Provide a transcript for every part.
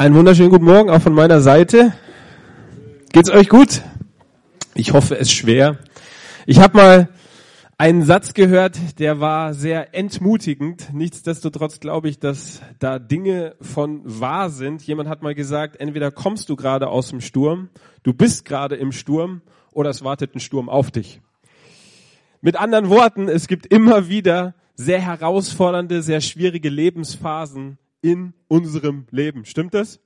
Einen wunderschönen guten Morgen auch von meiner Seite. Geht's euch gut? Ich hoffe es schwer. Ich habe mal einen Satz gehört, der war sehr entmutigend. Nichtsdestotrotz glaube ich, dass da Dinge von wahr sind. Jemand hat mal gesagt, entweder kommst du gerade aus dem Sturm, du bist gerade im Sturm oder es wartet ein Sturm auf dich. Mit anderen Worten, es gibt immer wieder sehr herausfordernde, sehr schwierige Lebensphasen, in unserem Leben. Stimmt das?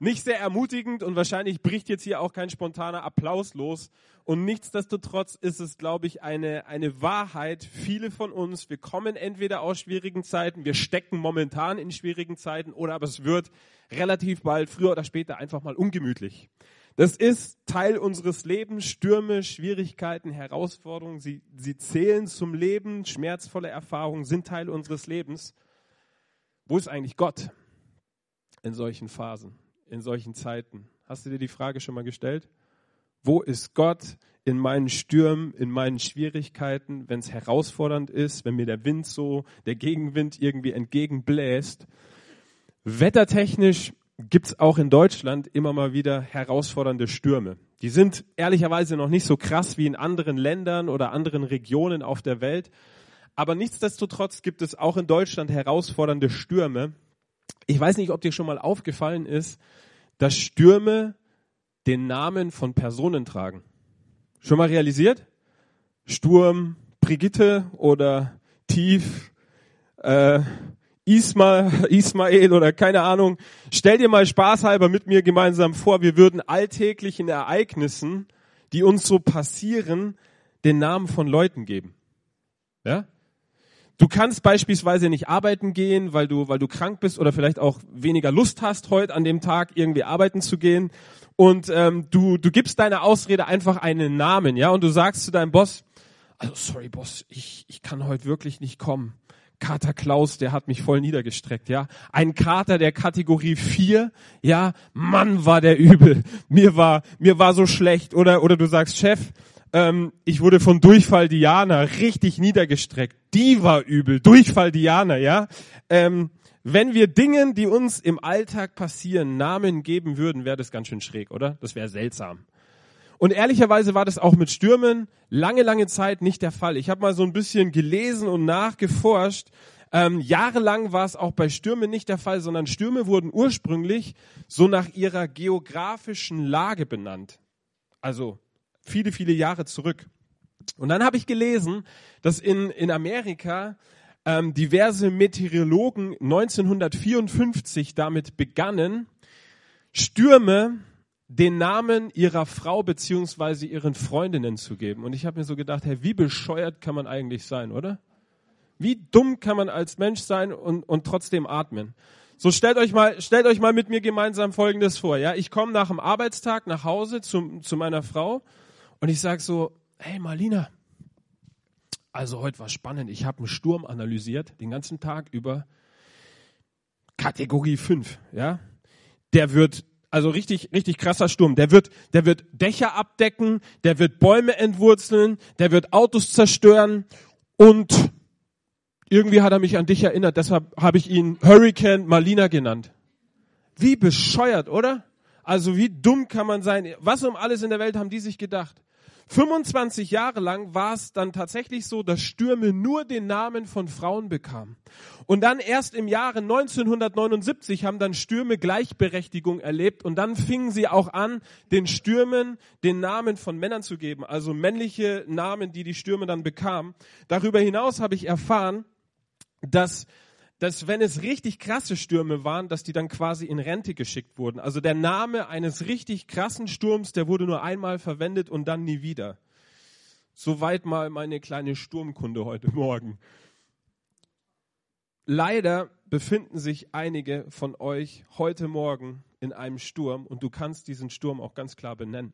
Nicht sehr ermutigend und wahrscheinlich bricht jetzt hier auch kein spontaner Applaus los. Und nichtsdestotrotz ist es, glaube ich, eine, eine Wahrheit. Viele von uns, wir kommen entweder aus schwierigen Zeiten, wir stecken momentan in schwierigen Zeiten oder aber es wird relativ bald, früher oder später, einfach mal ungemütlich. Das ist Teil unseres Lebens. Stürme, Schwierigkeiten, Herausforderungen, sie, sie zählen zum Leben. Schmerzvolle Erfahrungen sind Teil unseres Lebens. Wo ist eigentlich Gott in solchen Phasen, in solchen Zeiten? Hast du dir die Frage schon mal gestellt? Wo ist Gott in meinen Stürmen, in meinen Schwierigkeiten, wenn es herausfordernd ist, wenn mir der Wind so, der Gegenwind irgendwie entgegenbläst? Wettertechnisch gibt es auch in Deutschland immer mal wieder herausfordernde Stürme. Die sind ehrlicherweise noch nicht so krass wie in anderen Ländern oder anderen Regionen auf der Welt. Aber nichtsdestotrotz gibt es auch in Deutschland herausfordernde Stürme. Ich weiß nicht, ob dir schon mal aufgefallen ist, dass Stürme den Namen von Personen tragen. Schon mal realisiert? Sturm, Brigitte oder Tief, äh, Isma, Ismael oder keine Ahnung. Stell dir mal spaßhalber mit mir gemeinsam vor, wir würden alltäglichen Ereignissen, die uns so passieren, den Namen von Leuten geben. Ja? Du kannst beispielsweise nicht arbeiten gehen, weil du, weil du krank bist oder vielleicht auch weniger Lust hast, heute an dem Tag irgendwie arbeiten zu gehen. Und ähm, du, du gibst deiner Ausrede einfach einen Namen, ja, und du sagst zu deinem Boss, also sorry Boss, ich, ich kann heute wirklich nicht kommen. Kater Klaus, der hat mich voll niedergestreckt, ja. Ein Kater der Kategorie 4, ja, Mann war der übel. Mir war, mir war so schlecht. Oder, oder du sagst, Chef, ähm, ich wurde von Durchfall Diana richtig niedergestreckt. Die war übel. Durchfall Diana, ja. Ähm, wenn wir Dingen, die uns im Alltag passieren, Namen geben würden, wäre das ganz schön schräg, oder? Das wäre seltsam. Und ehrlicherweise war das auch mit Stürmen lange, lange Zeit nicht der Fall. Ich habe mal so ein bisschen gelesen und nachgeforscht. Ähm, jahrelang war es auch bei Stürmen nicht der Fall, sondern Stürme wurden ursprünglich so nach ihrer geografischen Lage benannt. Also viele, viele Jahre zurück. Und dann habe ich gelesen, dass in, in Amerika ähm, diverse Meteorologen 1954 damit begannen, Stürme den Namen ihrer Frau beziehungsweise ihren Freundinnen zu geben. Und ich habe mir so gedacht, hey, wie bescheuert kann man eigentlich sein, oder? Wie dumm kann man als Mensch sein und, und trotzdem atmen? So stellt euch mal, stellt euch mal mit mir gemeinsam Folgendes vor. Ja, ich komme nach dem Arbeitstag nach Hause zu, zu meiner Frau und ich sage so, hey Marlina, also heute war spannend. Ich habe einen Sturm analysiert, den ganzen Tag über. Kategorie 5, ja. Der wird, also richtig, richtig krasser Sturm. Der wird, der wird Dächer abdecken, der wird Bäume entwurzeln, der wird Autos zerstören und irgendwie hat er mich an dich erinnert, deshalb habe ich ihn Hurricane Marlina genannt. Wie bescheuert, oder? Also wie dumm kann man sein? Was um alles in der Welt haben die sich gedacht? 25 Jahre lang war es dann tatsächlich so, dass Stürme nur den Namen von Frauen bekamen. Und dann erst im Jahre 1979 haben dann Stürme Gleichberechtigung erlebt und dann fingen sie auch an, den Stürmen den Namen von Männern zu geben, also männliche Namen, die die Stürme dann bekamen. Darüber hinaus habe ich erfahren, dass dass wenn es richtig krasse Stürme waren, dass die dann quasi in Rente geschickt wurden. Also der Name eines richtig krassen Sturms, der wurde nur einmal verwendet und dann nie wieder. Soweit mal meine kleine Sturmkunde heute Morgen. Leider befinden sich einige von euch heute Morgen in einem Sturm und du kannst diesen Sturm auch ganz klar benennen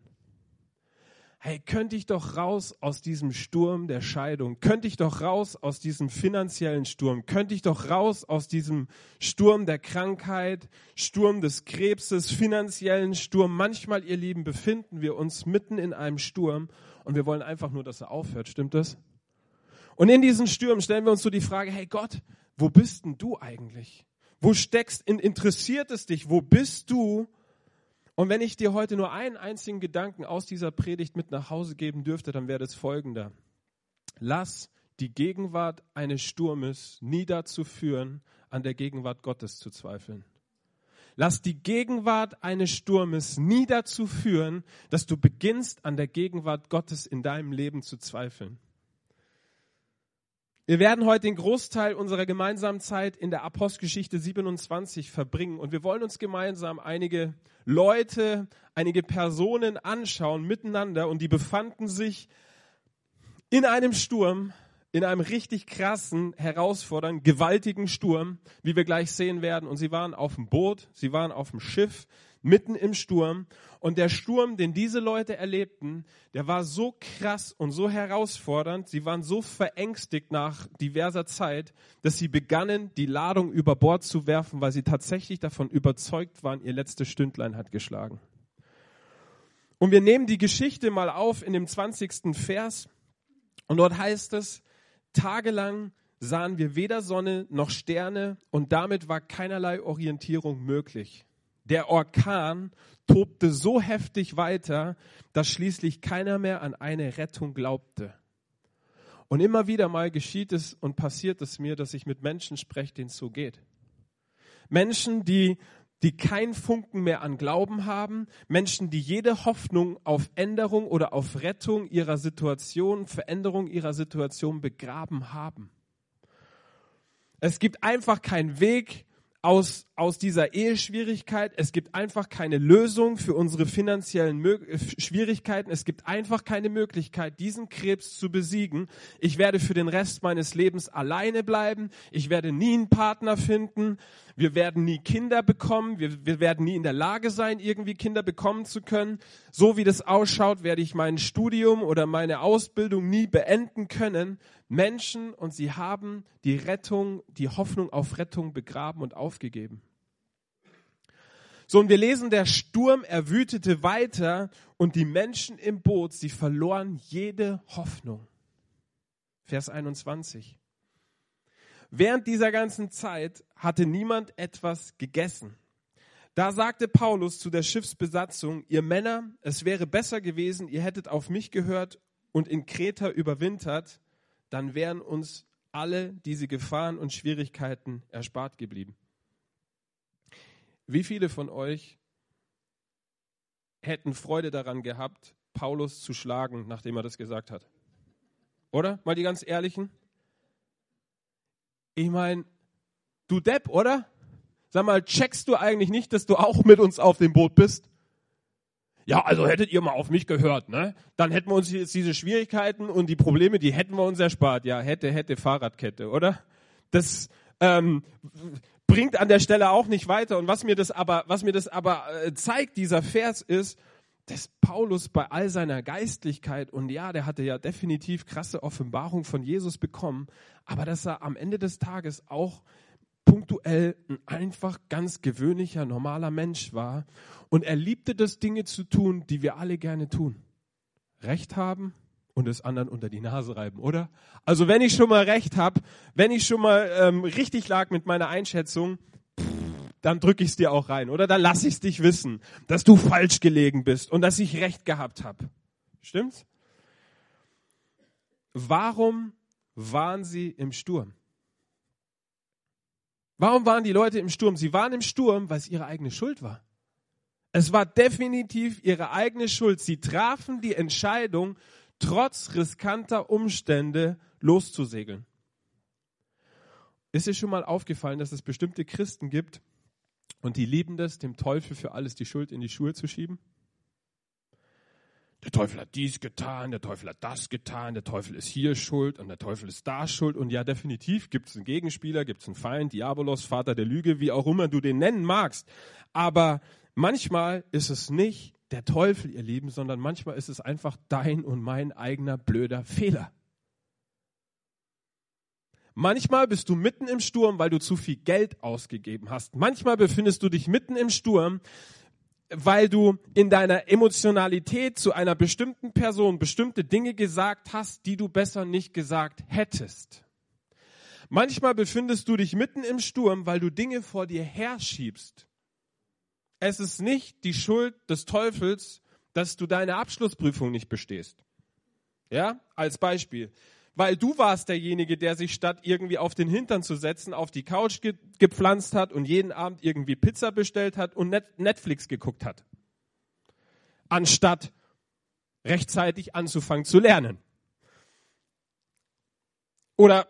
hey, könnte ich doch raus aus diesem Sturm der Scheidung, könnte ich doch raus aus diesem finanziellen Sturm, könnte ich doch raus aus diesem Sturm der Krankheit, Sturm des Krebses, finanziellen Sturm. Manchmal, ihr Lieben, befinden wir uns mitten in einem Sturm und wir wollen einfach nur, dass er aufhört. Stimmt das? Und in diesen Stürmen stellen wir uns so die Frage, hey Gott, wo bist denn du eigentlich? Wo steckst, interessiert es dich? Wo bist du? Und wenn ich dir heute nur einen einzigen Gedanken aus dieser Predigt mit nach Hause geben dürfte, dann wäre das folgender. Lass die Gegenwart eines Sturmes nie dazu führen, an der Gegenwart Gottes zu zweifeln. Lass die Gegenwart eines Sturmes nie dazu führen, dass du beginnst, an der Gegenwart Gottes in deinem Leben zu zweifeln. Wir werden heute den Großteil unserer gemeinsamen Zeit in der Apostelgeschichte 27 verbringen und wir wollen uns gemeinsam einige Leute, einige Personen anschauen miteinander und die befanden sich in einem Sturm, in einem richtig krassen, herausfordernden, gewaltigen Sturm, wie wir gleich sehen werden. Und sie waren auf dem Boot, sie waren auf dem Schiff, mitten im Sturm. Und der Sturm, den diese Leute erlebten, der war so krass und so herausfordernd. Sie waren so verängstigt nach diverser Zeit, dass sie begannen, die Ladung über Bord zu werfen, weil sie tatsächlich davon überzeugt waren, ihr letztes Stündlein hat geschlagen. Und wir nehmen die Geschichte mal auf in dem 20. Vers. Und dort heißt es, tagelang sahen wir weder Sonne noch Sterne und damit war keinerlei Orientierung möglich. Der Orkan tobte so heftig weiter, dass schließlich keiner mehr an eine Rettung glaubte. Und immer wieder mal geschieht es und passiert es mir, dass ich mit Menschen spreche, denen es so geht. Menschen, die, die keinen Funken mehr an Glauben haben, Menschen, die jede Hoffnung auf Änderung oder auf Rettung ihrer Situation, Veränderung ihrer Situation begraben haben. Es gibt einfach keinen Weg, aus, aus dieser Eheschwierigkeit. Es gibt einfach keine Lösung für unsere finanziellen äh, Schwierigkeiten. Es gibt einfach keine Möglichkeit, diesen Krebs zu besiegen. Ich werde für den Rest meines Lebens alleine bleiben. Ich werde nie einen Partner finden. Wir werden nie Kinder bekommen. Wir, wir werden nie in der Lage sein, irgendwie Kinder bekommen zu können. So wie das ausschaut, werde ich mein Studium oder meine Ausbildung nie beenden können. Menschen und sie haben die Rettung, die Hoffnung auf Rettung begraben und aufgegeben. So, und wir lesen, der Sturm erwütete weiter und die Menschen im Boot, sie verloren jede Hoffnung. Vers 21. Während dieser ganzen Zeit hatte niemand etwas gegessen. Da sagte Paulus zu der Schiffsbesatzung, ihr Männer, es wäre besser gewesen, ihr hättet auf mich gehört und in Kreta überwintert, dann wären uns alle diese Gefahren und Schwierigkeiten erspart geblieben. Wie viele von euch hätten Freude daran gehabt, Paulus zu schlagen, nachdem er das gesagt hat? Oder? Mal die ganz ehrlichen. Ich meine, du Depp, oder? Sag mal, checkst du eigentlich nicht, dass du auch mit uns auf dem Boot bist? Ja, also hättet ihr mal auf mich gehört, ne? Dann hätten wir uns jetzt diese Schwierigkeiten und die Probleme, die hätten wir uns erspart. Ja, hätte, hätte Fahrradkette, oder? Das ähm, bringt an der Stelle auch nicht weiter. Und was mir das aber, was mir das aber äh, zeigt, dieser Vers ist, dass Paulus bei all seiner Geistlichkeit und ja, der hatte ja definitiv krasse Offenbarung von Jesus bekommen, aber dass er am Ende des Tages auch punktuell ein einfach ganz gewöhnlicher, normaler Mensch war. Und er liebte das, Dinge zu tun, die wir alle gerne tun. Recht haben und es anderen unter die Nase reiben, oder? Also wenn ich schon mal recht habe, wenn ich schon mal ähm, richtig lag mit meiner Einschätzung, dann drücke ich es dir auch rein, oder? Dann lasse ich es dich wissen, dass du falsch gelegen bist und dass ich recht gehabt habe. Stimmt's? Warum waren sie im Sturm? Warum waren die Leute im Sturm? Sie waren im Sturm, weil es ihre eigene Schuld war. Es war definitiv ihre eigene Schuld. Sie trafen die Entscheidung, trotz riskanter Umstände loszusegeln. Ist dir schon mal aufgefallen, dass es bestimmte Christen gibt und die lieben das, dem Teufel für alles die Schuld in die Schuhe zu schieben? der Teufel hat dies getan, der Teufel hat das getan, der Teufel ist hier schuld und der Teufel ist da schuld. Und ja, definitiv gibt es einen Gegenspieler, gibt es einen Feind, Diabolos, Vater der Lüge, wie auch immer du den nennen magst. Aber manchmal ist es nicht der Teufel, ihr Lieben, sondern manchmal ist es einfach dein und mein eigener blöder Fehler. Manchmal bist du mitten im Sturm, weil du zu viel Geld ausgegeben hast. Manchmal befindest du dich mitten im Sturm, weil du in deiner Emotionalität zu einer bestimmten Person bestimmte Dinge gesagt hast, die du besser nicht gesagt hättest. Manchmal befindest du dich mitten im Sturm, weil du Dinge vor dir herschiebst. Es ist nicht die Schuld des Teufels, dass du deine Abschlussprüfung nicht bestehst. Ja, als Beispiel. Weil du warst derjenige, der sich statt irgendwie auf den Hintern zu setzen, auf die Couch ge gepflanzt hat und jeden Abend irgendwie Pizza bestellt hat und Net Netflix geguckt hat. Anstatt rechtzeitig anzufangen zu lernen. Oder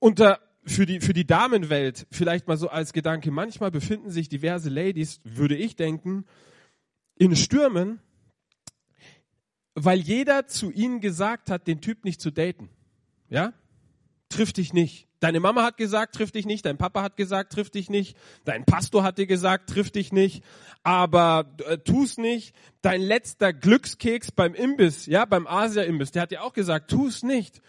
unter für die, für die Damenwelt vielleicht mal so als Gedanke, manchmal befinden sich diverse Ladies, würde ich denken, in Stürmen, weil jeder zu ihnen gesagt hat, den Typ nicht zu daten. Ja? Trifft dich nicht. Deine Mama hat gesagt, trifft dich nicht. Dein Papa hat gesagt, trifft dich nicht. Dein Pastor hat dir gesagt, trifft dich nicht. Aber äh, tu's nicht. Dein letzter Glückskeks beim Imbiss, ja, beim Asia-Imbiss, der hat dir auch gesagt, tu's nicht.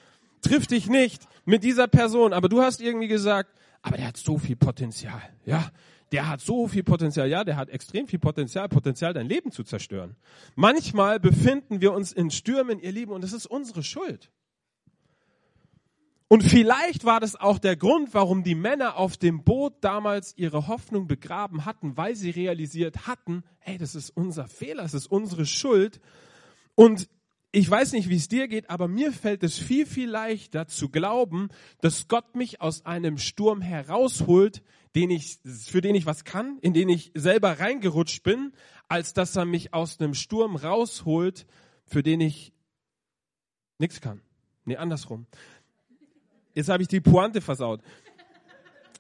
Triff dich nicht mit dieser Person. Aber du hast irgendwie gesagt, aber der hat so viel Potenzial, ja. Der hat so viel Potenzial, ja, der hat extrem viel Potenzial, Potenzial, dein Leben zu zerstören. Manchmal befinden wir uns in Stürmen, ihr Lieben, und es ist unsere Schuld. Und vielleicht war das auch der Grund, warum die Männer auf dem Boot damals ihre Hoffnung begraben hatten, weil sie realisiert hatten, hey, das ist unser Fehler, das ist unsere Schuld. Und ich weiß nicht, wie es dir geht, aber mir fällt es viel, viel leichter zu glauben, dass Gott mich aus einem Sturm herausholt, den ich, für den ich was kann, in den ich selber reingerutscht bin, als dass er mich aus einem Sturm rausholt, für den ich nichts kann. Nee, andersrum. Jetzt habe ich die Pointe versaut.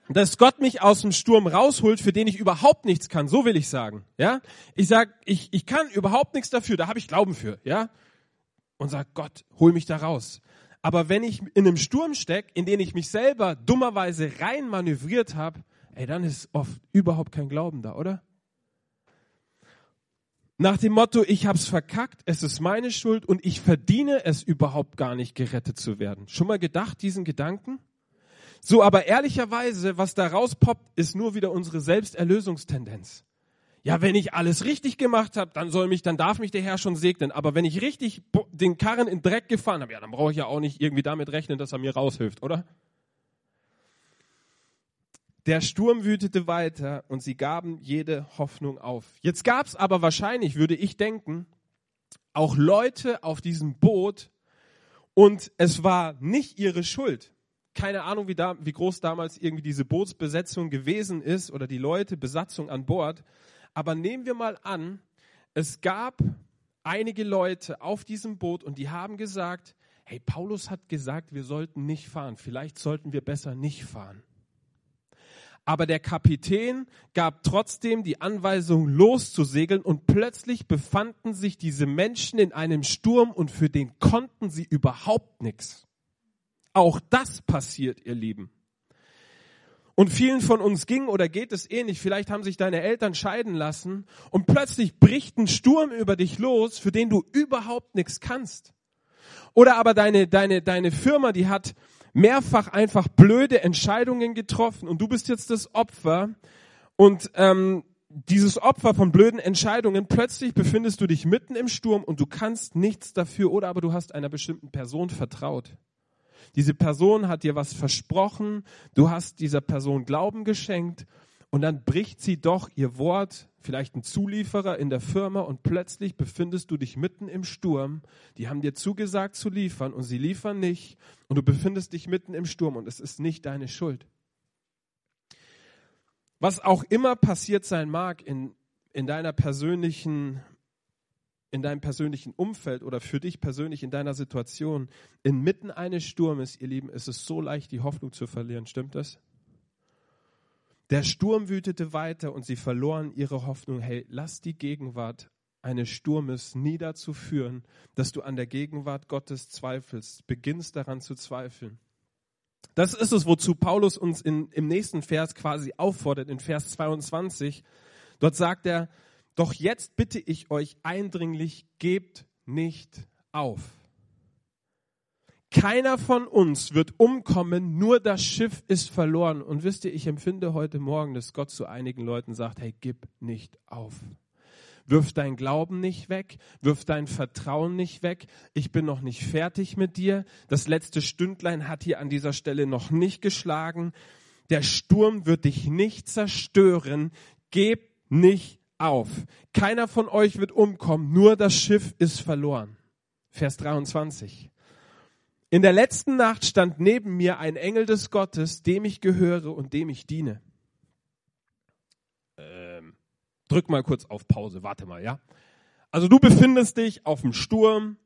Dass Gott mich aus dem Sturm rausholt, für den ich überhaupt nichts kann, so will ich sagen. Ja, ich sag, ich, ich kann überhaupt nichts dafür, da habe ich Glauben für. Ja, und sag Gott, hol mich da raus. Aber wenn ich in einem Sturm stecke, in den ich mich selber dummerweise rein manövriert habe, ey, dann ist oft überhaupt kein Glauben da, oder? Nach dem Motto, ich hab's verkackt, es ist meine Schuld und ich verdiene es überhaupt gar nicht gerettet zu werden. Schon mal gedacht, diesen Gedanken? So, aber ehrlicherweise, was da rauspoppt, ist nur wieder unsere Selbsterlösungstendenz. Ja, wenn ich alles richtig gemacht habe, dann soll mich, dann darf mich der Herr schon segnen. Aber wenn ich richtig den Karren in Dreck gefahren habe, ja, dann brauche ich ja auch nicht irgendwie damit rechnen, dass er mir raushilft, oder? Der Sturm wütete weiter und sie gaben jede Hoffnung auf. Jetzt gab es aber wahrscheinlich, würde ich denken, auch Leute auf diesem Boot und es war nicht ihre Schuld. Keine Ahnung, wie, da, wie groß damals irgendwie diese Bootsbesetzung gewesen ist oder die Leute, Besatzung an Bord. Aber nehmen wir mal an, es gab einige Leute auf diesem Boot und die haben gesagt, hey, Paulus hat gesagt, wir sollten nicht fahren. Vielleicht sollten wir besser nicht fahren. Aber der Kapitän gab trotzdem die Anweisung, loszusegeln und plötzlich befanden sich diese Menschen in einem Sturm und für den konnten sie überhaupt nichts. Auch das passiert, ihr Lieben. Und vielen von uns ging oder geht es ähnlich. Vielleicht haben sich deine Eltern scheiden lassen und plötzlich bricht ein Sturm über dich los, für den du überhaupt nichts kannst. Oder aber deine, deine, deine Firma, die hat mehrfach einfach blöde Entscheidungen getroffen und du bist jetzt das Opfer und ähm, dieses Opfer von blöden Entscheidungen, plötzlich befindest du dich mitten im Sturm und du kannst nichts dafür oder aber du hast einer bestimmten Person vertraut. Diese Person hat dir was versprochen, du hast dieser Person Glauben geschenkt und dann bricht sie doch ihr Wort, vielleicht ein Zulieferer in der Firma und plötzlich befindest du dich mitten im Sturm. Die haben dir zugesagt zu liefern und sie liefern nicht und du befindest dich mitten im Sturm und es ist nicht deine Schuld. Was auch immer passiert sein mag in, in deiner persönlichen in deinem persönlichen Umfeld oder für dich persönlich in deiner Situation, inmitten eines Sturmes, ihr Lieben, ist es so leicht, die Hoffnung zu verlieren. Stimmt das? Der Sturm wütete weiter und sie verloren ihre Hoffnung. Hey, lass die Gegenwart eines Sturmes nie dazu führen, dass du an der Gegenwart Gottes zweifelst, beginnst daran zu zweifeln. Das ist es, wozu Paulus uns in, im nächsten Vers quasi auffordert, in Vers 22. Dort sagt er, doch jetzt bitte ich euch eindringlich, gebt nicht auf. Keiner von uns wird umkommen, nur das Schiff ist verloren. Und wisst ihr, ich empfinde heute Morgen, dass Gott zu einigen Leuten sagt, hey, gib nicht auf. wirf dein Glauben nicht weg, wirf dein Vertrauen nicht weg. Ich bin noch nicht fertig mit dir. Das letzte Stündlein hat hier an dieser Stelle noch nicht geschlagen. Der Sturm wird dich nicht zerstören. Geb nicht auf. Keiner von euch wird umkommen, nur das Schiff ist verloren. Vers 23. In der letzten Nacht stand neben mir ein Engel des Gottes, dem ich gehöre und dem ich diene. Ähm, drück mal kurz auf Pause, warte mal, ja? Also du befindest dich auf dem Sturm,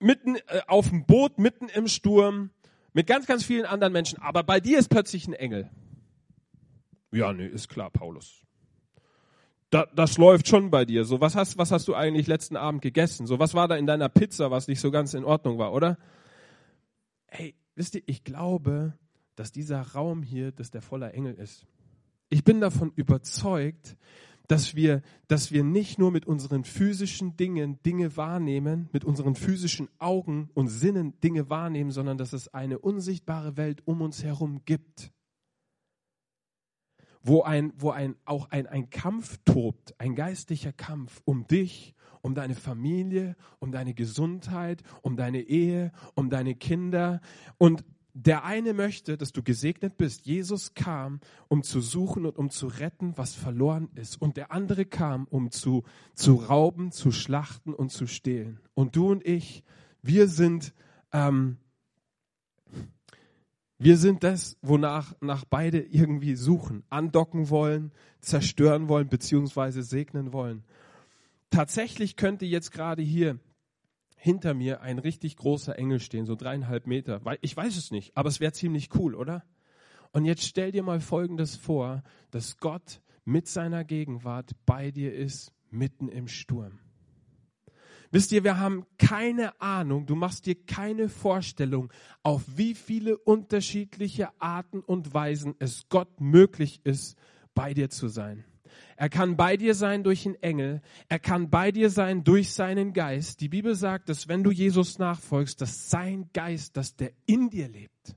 mitten äh, auf dem Boot, mitten im Sturm, mit ganz, ganz vielen anderen Menschen, aber bei dir ist plötzlich ein Engel. Ja, nee, ist klar, Paulus. Da, das läuft schon bei dir. So, was hast, was hast du eigentlich letzten Abend gegessen? So, was war da in deiner Pizza, was nicht so ganz in Ordnung war, oder? Hey, wisst ihr, ich glaube, dass dieser Raum hier, dass der voller Engel ist. Ich bin davon überzeugt, dass wir, dass wir nicht nur mit unseren physischen Dingen Dinge wahrnehmen, mit unseren physischen Augen und Sinnen Dinge wahrnehmen, sondern dass es eine unsichtbare Welt um uns herum gibt. Wo ein, wo ein, auch ein, ein Kampf tobt, ein geistlicher Kampf um dich, um deine Familie, um deine Gesundheit, um deine Ehe, um deine Kinder. Und der eine möchte, dass du gesegnet bist. Jesus kam, um zu suchen und um zu retten, was verloren ist. Und der andere kam, um zu, zu rauben, zu schlachten und zu stehlen. Und du und ich, wir sind, ähm, wir sind das, wonach nach beide irgendwie suchen, andocken wollen, zerstören wollen, beziehungsweise segnen wollen tatsächlich könnte jetzt gerade hier hinter mir ein richtig großer Engel stehen, so dreieinhalb Meter. Ich weiß es nicht, aber es wäre ziemlich cool, oder? Und jetzt stell dir mal Folgendes vor, dass Gott mit seiner Gegenwart bei dir ist, mitten im Sturm. Wisst ihr, wir haben keine Ahnung, du machst dir keine Vorstellung, auf wie viele unterschiedliche Arten und Weisen es Gott möglich ist, bei dir zu sein. Er kann bei dir sein durch einen Engel. Er kann bei dir sein durch seinen Geist. Die Bibel sagt, dass wenn du Jesus nachfolgst, dass sein Geist, dass der in dir lebt.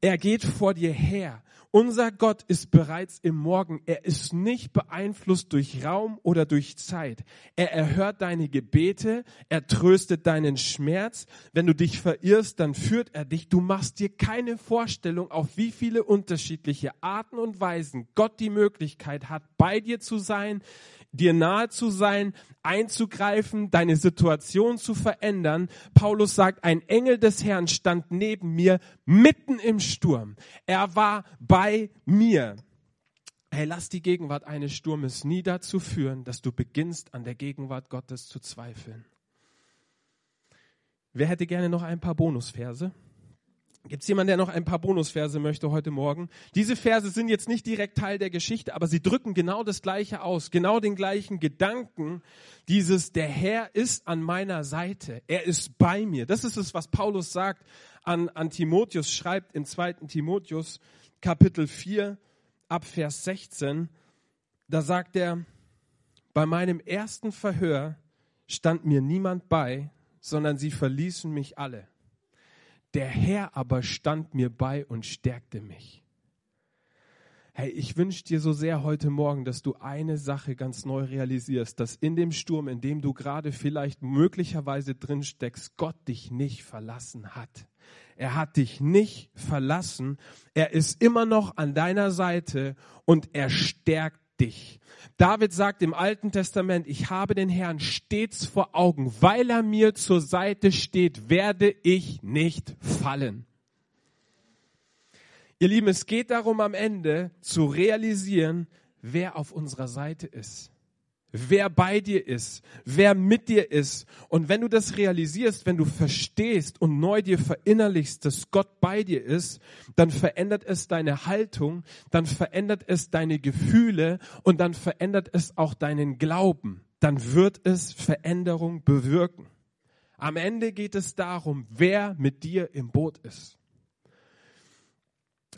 Er geht vor dir her. Unser Gott ist bereits im Morgen. Er ist nicht beeinflusst durch Raum oder durch Zeit. Er erhört deine Gebete. Er tröstet deinen Schmerz. Wenn du dich verirrst, dann führt er dich. Du machst dir keine Vorstellung, auf wie viele unterschiedliche Arten und Weisen Gott die Möglichkeit hat, bei dir zu sein, dir nahe zu sein, einzugreifen, deine Situation zu verändern. Paulus sagt, ein Engel des Herrn stand neben mir mitten im Sturm. Er war bei mir. Hey, lass die Gegenwart eines Sturmes nie dazu führen, dass du beginnst, an der Gegenwart Gottes zu zweifeln. Wer hätte gerne noch ein paar Bonusverse? Gibt es jemanden, der noch ein paar Bonusverse möchte heute Morgen? Diese Verse sind jetzt nicht direkt Teil der Geschichte, aber sie drücken genau das Gleiche aus, genau den gleichen Gedanken. Dieses, der Herr ist an meiner Seite, er ist bei mir. Das ist es, was Paulus sagt an, an Timotheus, schreibt im zweiten Timotheus Kapitel 4 ab Vers 16. Da sagt er, bei meinem ersten Verhör stand mir niemand bei, sondern sie verließen mich alle. Der Herr aber stand mir bei und stärkte mich. Hey, ich wünsche dir so sehr heute Morgen, dass du eine Sache ganz neu realisierst, dass in dem Sturm, in dem du gerade vielleicht möglicherweise drin steckst, Gott dich nicht verlassen hat. Er hat dich nicht verlassen. Er ist immer noch an deiner Seite und er stärkt dich. David sagt im Alten Testament, ich habe den Herrn stets vor Augen. Weil er mir zur Seite steht, werde ich nicht fallen. Ihr Lieben, es geht darum am Ende zu realisieren, wer auf unserer Seite ist wer bei dir ist, wer mit dir ist. Und wenn du das realisierst, wenn du verstehst und neu dir verinnerlichst, dass Gott bei dir ist, dann verändert es deine Haltung, dann verändert es deine Gefühle und dann verändert es auch deinen Glauben. Dann wird es Veränderung bewirken. Am Ende geht es darum, wer mit dir im Boot ist.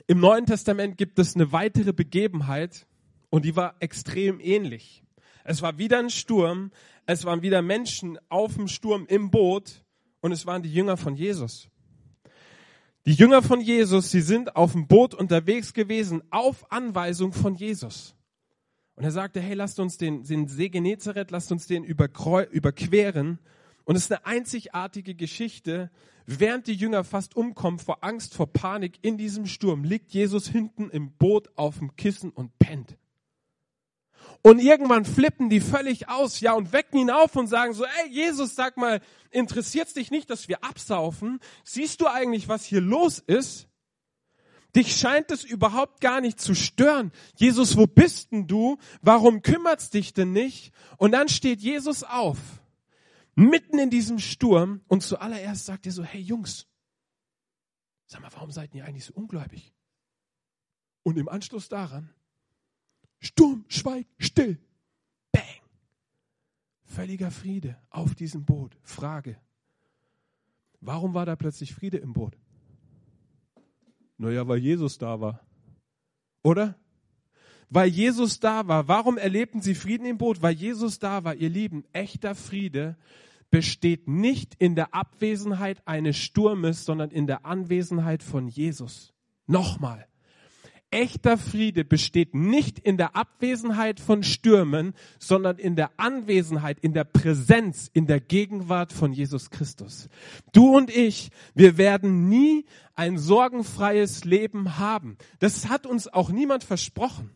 Im Neuen Testament gibt es eine weitere Begebenheit und die war extrem ähnlich. Es war wieder ein Sturm, es waren wieder Menschen auf dem Sturm im Boot und es waren die Jünger von Jesus. Die Jünger von Jesus, sie sind auf dem Boot unterwegs gewesen auf Anweisung von Jesus. Und er sagte, hey, lasst uns den, den See Genezareth, lasst uns den überqueren. Und es ist eine einzigartige Geschichte. Während die Jünger fast umkommen vor Angst, vor Panik in diesem Sturm, liegt Jesus hinten im Boot auf dem Kissen und pennt. Und irgendwann flippen die völlig aus, ja, und wecken ihn auf und sagen so, ey, Jesus, sag mal, interessiert's dich nicht, dass wir absaufen? Siehst du eigentlich, was hier los ist? Dich scheint es überhaupt gar nicht zu stören. Jesus, wo bist denn du? Warum kümmert's dich denn nicht? Und dann steht Jesus auf, mitten in diesem Sturm und zuallererst sagt er so, hey Jungs, sag mal, warum seid ihr eigentlich so ungläubig? Und im Anschluss daran, Sturm, schweig, still, bang. Völliger Friede auf diesem Boot. Frage, warum war da plötzlich Friede im Boot? Naja, weil Jesus da war. Oder? Weil Jesus da war. Warum erlebten sie Frieden im Boot? Weil Jesus da war. Ihr Lieben, echter Friede besteht nicht in der Abwesenheit eines Sturmes, sondern in der Anwesenheit von Jesus. Nochmal. Echter Friede besteht nicht in der Abwesenheit von Stürmen, sondern in der Anwesenheit, in der Präsenz, in der Gegenwart von Jesus Christus. Du und ich, wir werden nie ein sorgenfreies Leben haben. Das hat uns auch niemand versprochen.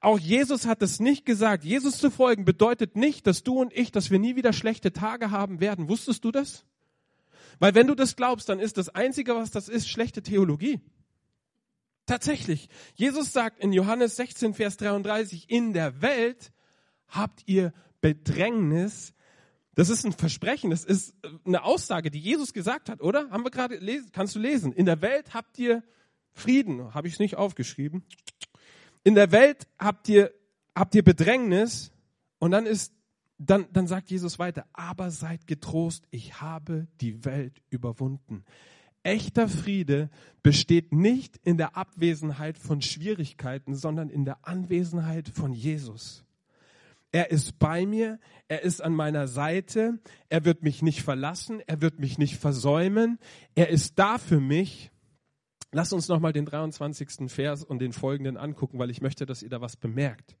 Auch Jesus hat es nicht gesagt. Jesus zu folgen bedeutet nicht, dass du und ich, dass wir nie wieder schlechte Tage haben werden. Wusstest du das? Weil wenn du das glaubst, dann ist das Einzige, was das ist, schlechte Theologie. Tatsächlich, Jesus sagt in Johannes 16, Vers 33, in der Welt habt ihr Bedrängnis. Das ist ein Versprechen, das ist eine Aussage, die Jesus gesagt hat, oder? Haben wir gerade kannst du lesen. In der Welt habt ihr Frieden, habe ich es nicht aufgeschrieben. In der Welt habt ihr, habt ihr Bedrängnis und dann ist, dann, dann sagt Jesus weiter, aber seid getrost, ich habe die Welt überwunden. Echter Friede besteht nicht in der Abwesenheit von Schwierigkeiten, sondern in der Anwesenheit von Jesus. Er ist bei mir, er ist an meiner Seite, er wird mich nicht verlassen, er wird mich nicht versäumen, er ist da für mich. Lass uns nochmal den 23. Vers und den folgenden angucken, weil ich möchte, dass ihr da was bemerkt.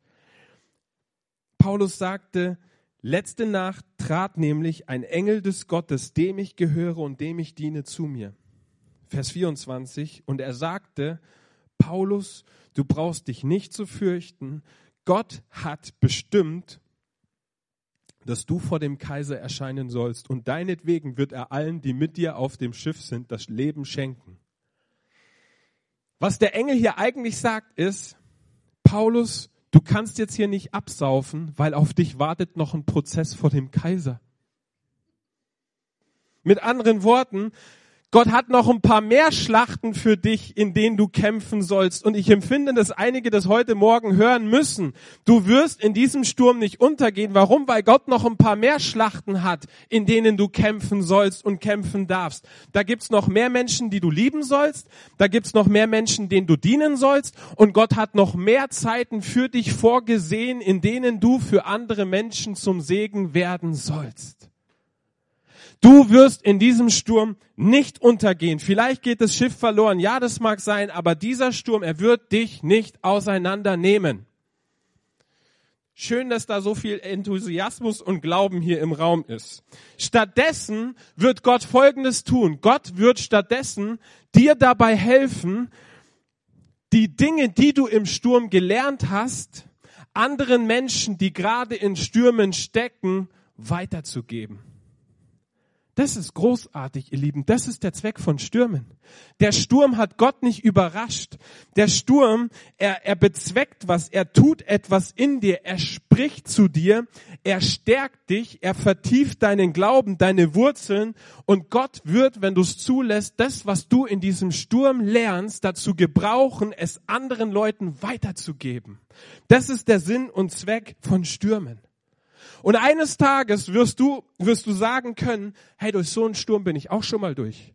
Paulus sagte, letzte Nacht trat nämlich ein Engel des Gottes, dem ich gehöre und dem ich diene, zu mir. Vers 24, und er sagte, Paulus, du brauchst dich nicht zu fürchten, Gott hat bestimmt, dass du vor dem Kaiser erscheinen sollst, und deinetwegen wird er allen, die mit dir auf dem Schiff sind, das Leben schenken. Was der Engel hier eigentlich sagt, ist, Paulus, du kannst jetzt hier nicht absaufen, weil auf dich wartet noch ein Prozess vor dem Kaiser. Mit anderen Worten, Gott hat noch ein paar mehr Schlachten für dich, in denen du kämpfen sollst. Und ich empfinde, dass einige das heute Morgen hören müssen. Du wirst in diesem Sturm nicht untergehen. Warum? Weil Gott noch ein paar mehr Schlachten hat, in denen du kämpfen sollst und kämpfen darfst. Da gibt's noch mehr Menschen, die du lieben sollst. Da gibt's noch mehr Menschen, denen du dienen sollst. Und Gott hat noch mehr Zeiten für dich vorgesehen, in denen du für andere Menschen zum Segen werden sollst. Du wirst in diesem Sturm nicht untergehen. Vielleicht geht das Schiff verloren. Ja, das mag sein, aber dieser Sturm, er wird dich nicht auseinandernehmen. Schön, dass da so viel Enthusiasmus und Glauben hier im Raum ist. Stattdessen wird Gott Folgendes tun. Gott wird stattdessen dir dabei helfen, die Dinge, die du im Sturm gelernt hast, anderen Menschen, die gerade in Stürmen stecken, weiterzugeben. Das ist großartig, ihr Lieben. Das ist der Zweck von Stürmen. Der Sturm hat Gott nicht überrascht. Der Sturm, er, er bezweckt was, er tut etwas in dir, er spricht zu dir, er stärkt dich, er vertieft deinen Glauben, deine Wurzeln und Gott wird, wenn du es zulässt, das, was du in diesem Sturm lernst, dazu gebrauchen, es anderen Leuten weiterzugeben. Das ist der Sinn und Zweck von Stürmen. Und eines Tages wirst du, wirst du sagen können, hey, durch so einen Sturm bin ich auch schon mal durch.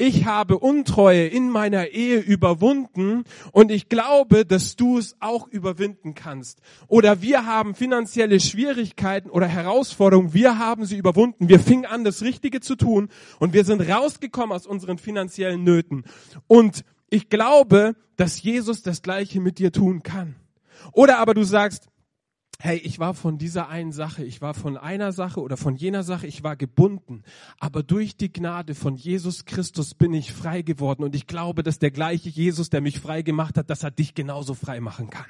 Ich habe Untreue in meiner Ehe überwunden und ich glaube, dass du es auch überwinden kannst. Oder wir haben finanzielle Schwierigkeiten oder Herausforderungen, wir haben sie überwunden. Wir fingen an, das Richtige zu tun und wir sind rausgekommen aus unseren finanziellen Nöten. Und ich glaube, dass Jesus das Gleiche mit dir tun kann. Oder aber du sagst, hey, ich war von dieser einen Sache, ich war von einer Sache oder von jener Sache, ich war gebunden, aber durch die Gnade von Jesus Christus bin ich frei geworden und ich glaube, dass der gleiche Jesus, der mich frei gemacht hat, dass er dich genauso frei machen kann.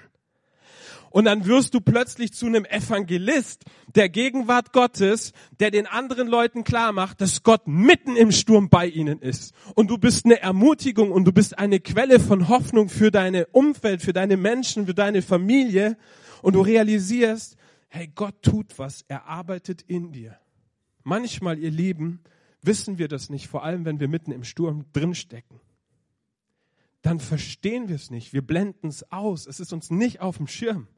Und dann wirst du plötzlich zu einem Evangelist der Gegenwart Gottes, der den anderen Leuten klar macht, dass Gott mitten im Sturm bei ihnen ist. Und du bist eine Ermutigung und du bist eine Quelle von Hoffnung für deine Umfeld, für deine Menschen, für deine Familie und du realisierst, hey, Gott tut was, er arbeitet in dir. Manchmal, ihr Lieben, wissen wir das nicht, vor allem wenn wir mitten im Sturm drinstecken. Dann verstehen wir es nicht, wir blenden es aus, es ist uns nicht auf dem Schirm.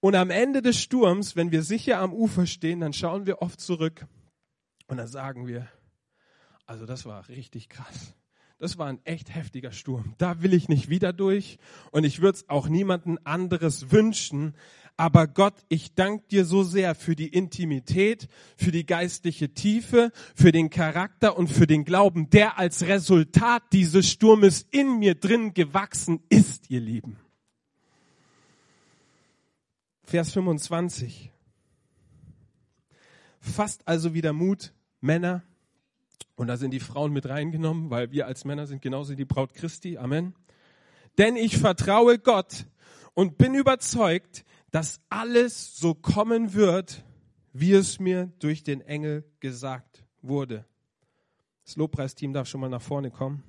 Und am Ende des Sturms, wenn wir sicher am Ufer stehen, dann schauen wir oft zurück und dann sagen wir, also das war richtig krass das war ein echt heftiger Sturm. Da will ich nicht wieder durch und ich würde es auch niemanden anderes wünschen. Aber Gott, ich danke dir so sehr für die Intimität, für die geistliche Tiefe, für den Charakter und für den Glauben, der als Resultat dieses Sturmes in mir drin gewachsen ist, ihr Lieben. Vers 25. Fasst also wieder Mut, Männer, und da sind die Frauen mit reingenommen, weil wir als Männer sind genauso die Braut Christi. Amen. Denn ich vertraue Gott und bin überzeugt, dass alles so kommen wird, wie es mir durch den Engel gesagt wurde. Das Lobpreisteam darf schon mal nach vorne kommen.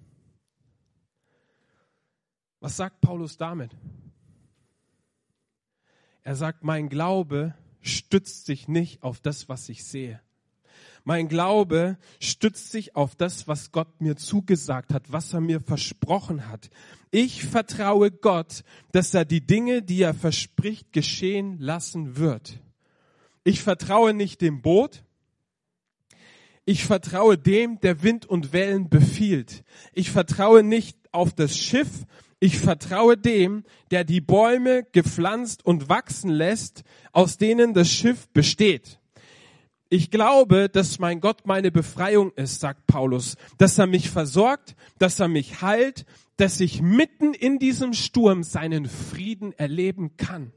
Was sagt Paulus damit? Er sagt, mein Glaube stützt sich nicht auf das, was ich sehe. Mein Glaube stützt sich auf das, was Gott mir zugesagt hat, was er mir versprochen hat. Ich vertraue Gott, dass er die Dinge, die er verspricht, geschehen lassen wird. Ich vertraue nicht dem Boot. Ich vertraue dem, der Wind und Wellen befiehlt. Ich vertraue nicht auf das Schiff. Ich vertraue dem, der die Bäume gepflanzt und wachsen lässt, aus denen das Schiff besteht. Ich glaube, dass mein Gott meine Befreiung ist, sagt Paulus, dass er mich versorgt, dass er mich heilt, dass ich mitten in diesem Sturm seinen Frieden erleben kann.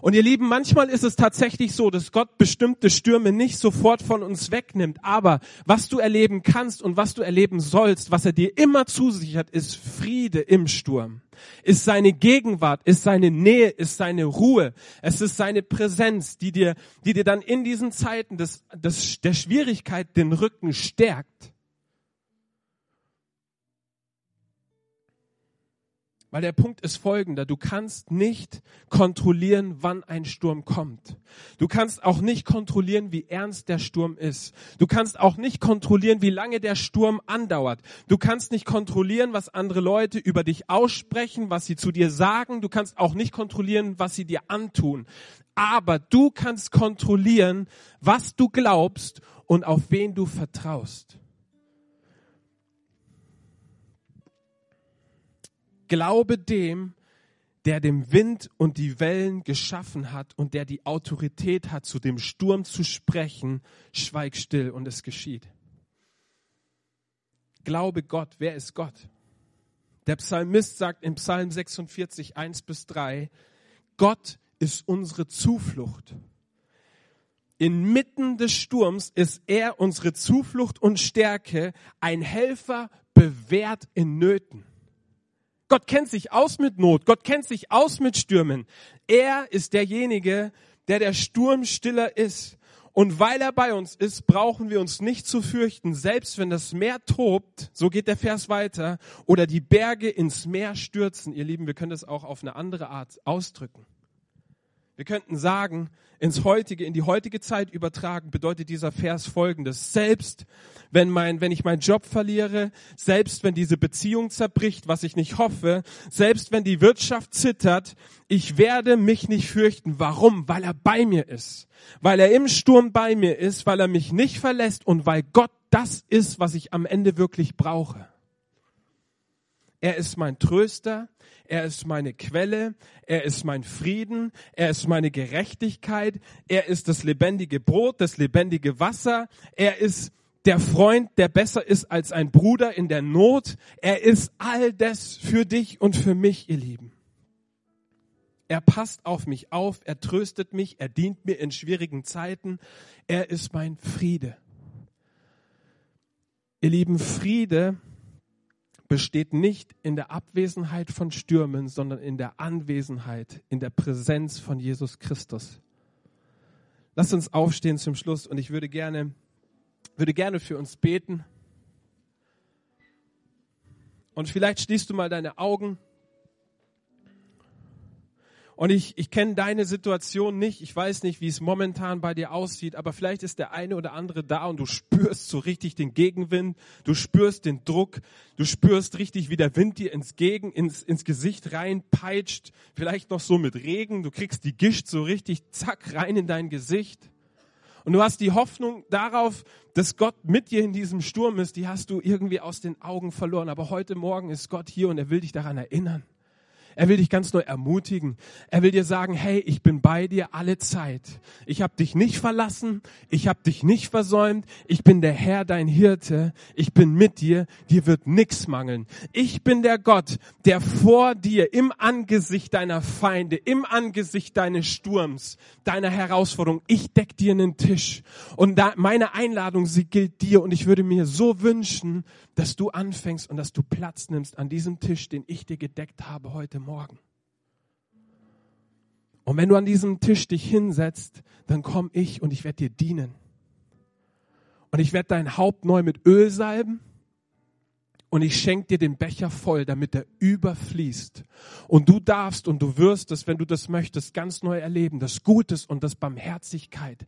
Und ihr Lieben, manchmal ist es tatsächlich so, dass Gott bestimmte Stürme nicht sofort von uns wegnimmt. Aber was du erleben kannst und was du erleben sollst, was er dir immer zusichert, ist Friede im Sturm. Ist seine Gegenwart, ist seine Nähe, ist seine Ruhe. Es ist seine Präsenz, die dir, die dir dann in diesen Zeiten des, des, der Schwierigkeit den Rücken stärkt. Weil der Punkt ist folgender. Du kannst nicht kontrollieren, wann ein Sturm kommt. Du kannst auch nicht kontrollieren, wie ernst der Sturm ist. Du kannst auch nicht kontrollieren, wie lange der Sturm andauert. Du kannst nicht kontrollieren, was andere Leute über dich aussprechen, was sie zu dir sagen. Du kannst auch nicht kontrollieren, was sie dir antun. Aber du kannst kontrollieren, was du glaubst und auf wen du vertraust. Glaube dem, der dem Wind und die Wellen geschaffen hat und der die Autorität hat, zu dem Sturm zu sprechen, schweig still und es geschieht. Glaube Gott, wer ist Gott? Der Psalmist sagt im Psalm 46, 1 bis 3, Gott ist unsere Zuflucht. Inmitten des Sturms ist er unsere Zuflucht und Stärke, ein Helfer bewährt in Nöten. Gott kennt sich aus mit Not. Gott kennt sich aus mit Stürmen. Er ist derjenige, der der Sturmstiller ist. Und weil er bei uns ist, brauchen wir uns nicht zu fürchten, selbst wenn das Meer tobt, so geht der Vers weiter, oder die Berge ins Meer stürzen. Ihr Lieben, wir können das auch auf eine andere Art ausdrücken. Wir könnten sagen, ins heutige, in die heutige Zeit übertragen, bedeutet dieser Vers folgendes. Selbst wenn mein, wenn ich meinen Job verliere, selbst wenn diese Beziehung zerbricht, was ich nicht hoffe, selbst wenn die Wirtschaft zittert, ich werde mich nicht fürchten. Warum? Weil er bei mir ist. Weil er im Sturm bei mir ist, weil er mich nicht verlässt und weil Gott das ist, was ich am Ende wirklich brauche. Er ist mein Tröster, er ist meine Quelle, er ist mein Frieden, er ist meine Gerechtigkeit, er ist das lebendige Brot, das lebendige Wasser, er ist der Freund, der besser ist als ein Bruder in der Not. Er ist all das für dich und für mich, ihr Lieben. Er passt auf mich auf, er tröstet mich, er dient mir in schwierigen Zeiten. Er ist mein Friede. Ihr lieben, Friede besteht nicht in der Abwesenheit von Stürmen, sondern in der Anwesenheit, in der Präsenz von Jesus Christus. Lasst uns aufstehen zum Schluss und ich würde gerne, würde gerne für uns beten. Und vielleicht schließt du mal deine Augen. Und ich, ich kenne deine Situation nicht. Ich weiß nicht, wie es momentan bei dir aussieht, aber vielleicht ist der eine oder andere da und du spürst so richtig den Gegenwind. Du spürst den Druck. Du spürst richtig, wie der Wind dir ins Gegen, ins, ins Gesicht reinpeitscht. Vielleicht noch so mit Regen. Du kriegst die Gischt so richtig zack rein in dein Gesicht. Und du hast die Hoffnung darauf, dass Gott mit dir in diesem Sturm ist, die hast du irgendwie aus den Augen verloren. Aber heute Morgen ist Gott hier und er will dich daran erinnern. Er will dich ganz neu ermutigen. Er will dir sagen, hey, ich bin bei dir alle Zeit. Ich habe dich nicht verlassen, ich habe dich nicht versäumt. Ich bin der Herr, dein Hirte. Ich bin mit dir. Dir wird nichts mangeln. Ich bin der Gott, der vor dir im Angesicht deiner Feinde, im Angesicht deines Sturms, deiner Herausforderung, ich deck dir einen Tisch. Und da, meine Einladung, sie gilt dir. Und ich würde mir so wünschen, dass du anfängst und dass du Platz nimmst an diesem Tisch, den ich dir gedeckt habe heute Morgen. Und wenn du an diesem Tisch dich hinsetzt, dann komme ich und ich werde dir dienen. Und ich werde dein Haupt neu mit Öl salben und ich schenke dir den Becher voll, damit er überfließt. Und du darfst und du wirst es, wenn du das möchtest, ganz neu erleben, das Gutes und das Barmherzigkeit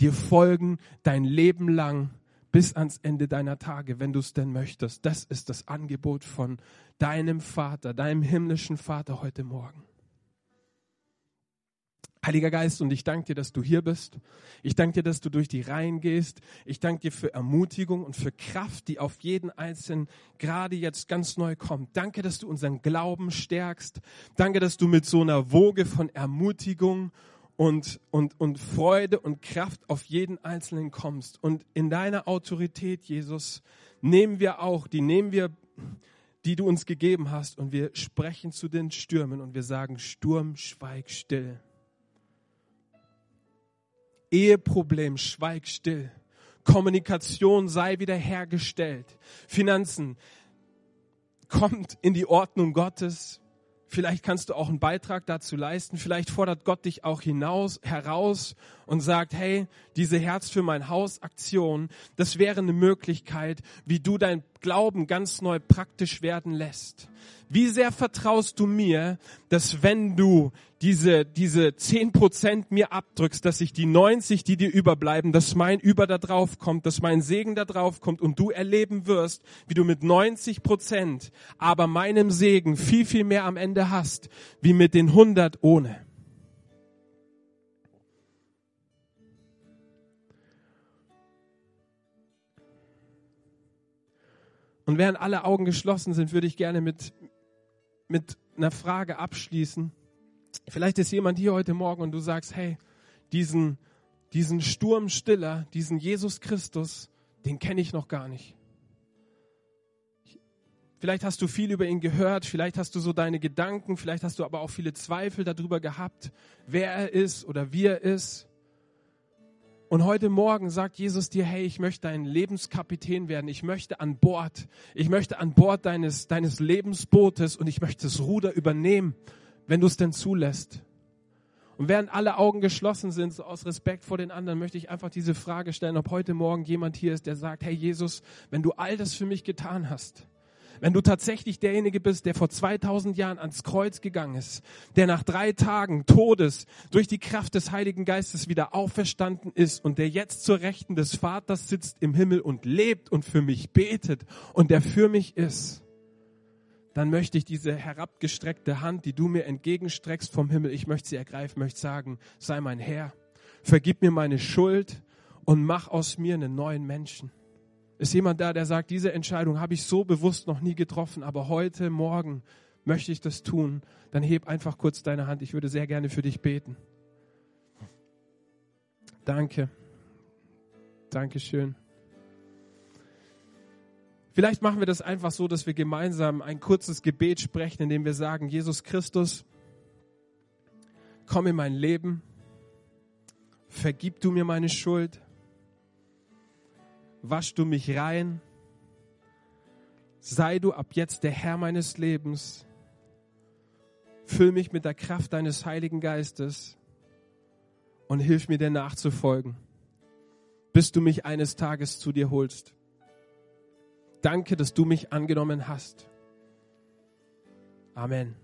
dir folgen dein Leben lang bis ans Ende deiner Tage, wenn du es denn möchtest. Das ist das Angebot von deinem Vater, deinem himmlischen Vater heute Morgen. Heiliger Geist, und ich danke dir, dass du hier bist. Ich danke dir, dass du durch die Reihen gehst. Ich danke dir für Ermutigung und für Kraft, die auf jeden Einzelnen gerade jetzt ganz neu kommt. Danke, dass du unseren Glauben stärkst. Danke, dass du mit so einer Woge von Ermutigung und, und, und Freude und Kraft auf jeden Einzelnen kommst. Und in deiner Autorität, Jesus, nehmen wir auch, die nehmen wir, die du uns gegeben hast, und wir sprechen zu den Stürmen und wir sagen, Sturm, schweig still. Eheproblem, schweig still. Kommunikation sei wiederhergestellt. Finanzen, kommt in die Ordnung Gottes. Vielleicht kannst du auch einen Beitrag dazu leisten. Vielleicht fordert Gott dich auch hinaus, heraus und sagt, hey, diese Herz für mein Haus Aktion, das wäre eine Möglichkeit, wie du dein Glauben ganz neu praktisch werden lässt. Wie sehr vertraust du mir, dass wenn du diese, diese zehn Prozent mir abdrückst, dass ich die 90, die dir überbleiben, dass mein Über da drauf kommt, dass mein Segen da drauf kommt und du erleben wirst, wie du mit 90 Prozent aber meinem Segen viel, viel mehr am Ende hast, wie mit den 100 ohne. Und während alle Augen geschlossen sind, würde ich gerne mit, mit einer Frage abschließen. Vielleicht ist jemand hier heute Morgen und du sagst, hey, diesen, diesen Sturmstiller, diesen Jesus Christus, den kenne ich noch gar nicht. Vielleicht hast du viel über ihn gehört, vielleicht hast du so deine Gedanken, vielleicht hast du aber auch viele Zweifel darüber gehabt, wer er ist oder wie er ist. Und heute Morgen sagt Jesus dir, hey, ich möchte dein Lebenskapitän werden. Ich möchte an Bord. Ich möchte an Bord deines, deines Lebensbootes und ich möchte das Ruder übernehmen, wenn du es denn zulässt. Und während alle Augen geschlossen sind, so aus Respekt vor den anderen, möchte ich einfach diese Frage stellen, ob heute Morgen jemand hier ist, der sagt, hey Jesus, wenn du all das für mich getan hast, wenn du tatsächlich derjenige bist, der vor 2000 Jahren ans Kreuz gegangen ist, der nach drei Tagen Todes durch die Kraft des Heiligen Geistes wieder auferstanden ist und der jetzt zur Rechten des Vaters sitzt im Himmel und lebt und für mich betet und der für mich ist, dann möchte ich diese herabgestreckte Hand, die du mir entgegenstreckst vom Himmel, ich möchte sie ergreifen, möchte sagen, sei mein Herr, vergib mir meine Schuld und mach aus mir einen neuen Menschen. Ist jemand da, der sagt, diese Entscheidung habe ich so bewusst noch nie getroffen, aber heute, morgen möchte ich das tun? Dann heb einfach kurz deine Hand. Ich würde sehr gerne für dich beten. Danke. Dankeschön. Vielleicht machen wir das einfach so, dass wir gemeinsam ein kurzes Gebet sprechen, indem wir sagen, Jesus Christus, komm in mein Leben, vergib du mir meine Schuld, wasch du mich rein, sei du ab jetzt der Herr meines Lebens, füll mich mit der Kraft deines Heiligen Geistes und hilf mir dir nachzufolgen, bis du mich eines Tages zu dir holst. Danke, dass du mich angenommen hast. Amen.